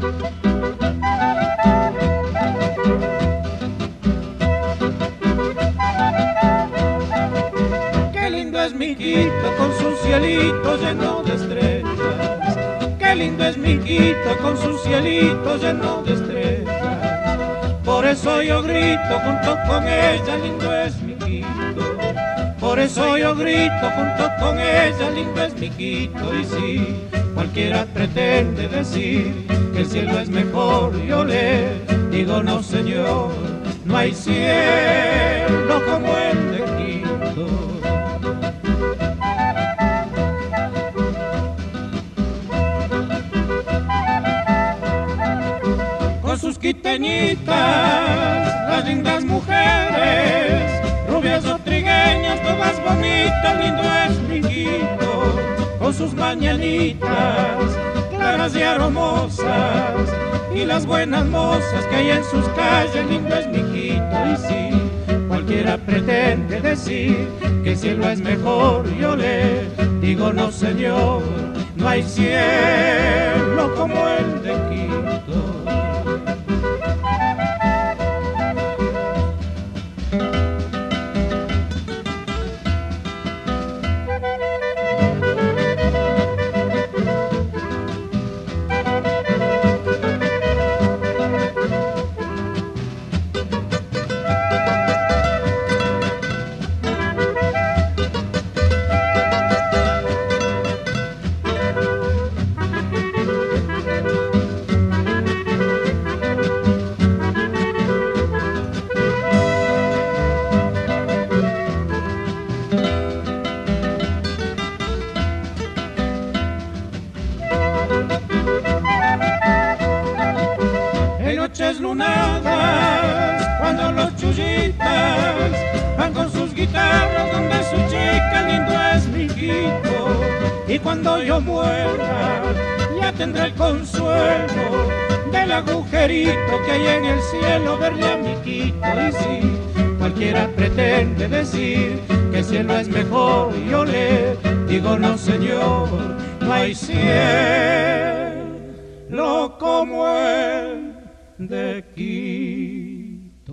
Qué lindo es mi Quito con su cielito lleno de estrellas. Qué lindo es mi Quito con su cielito lleno de estrellas. Por eso yo grito junto con ella, lindo es mi Quito. Por eso yo grito junto con ella, lindo es mi Quito. Y si cualquiera pretende decir que el cielo es mejor, yo le digo no señor, no hay cielo como el de Quito. con sus quiteñitas, las lindas mujeres, sus mañanitas, claras y aromosas, y las buenas mozas que hay en sus calles, lindo es mi Quito, y si cualquiera pretende decir que el cielo es mejor, yo le digo no señor, no hay cielo como el de Quito. Noches lunadas, cuando los chullitas van con sus guitarras donde su chica lindo es mi Quito. Y cuando yo muera, ya tendré el consuelo del agujerito que hay en el cielo, verle a mi Quito. Y si cualquiera pretende decir que el cielo es mejor, yo le digo no señor, no hay cielo como el de Quito.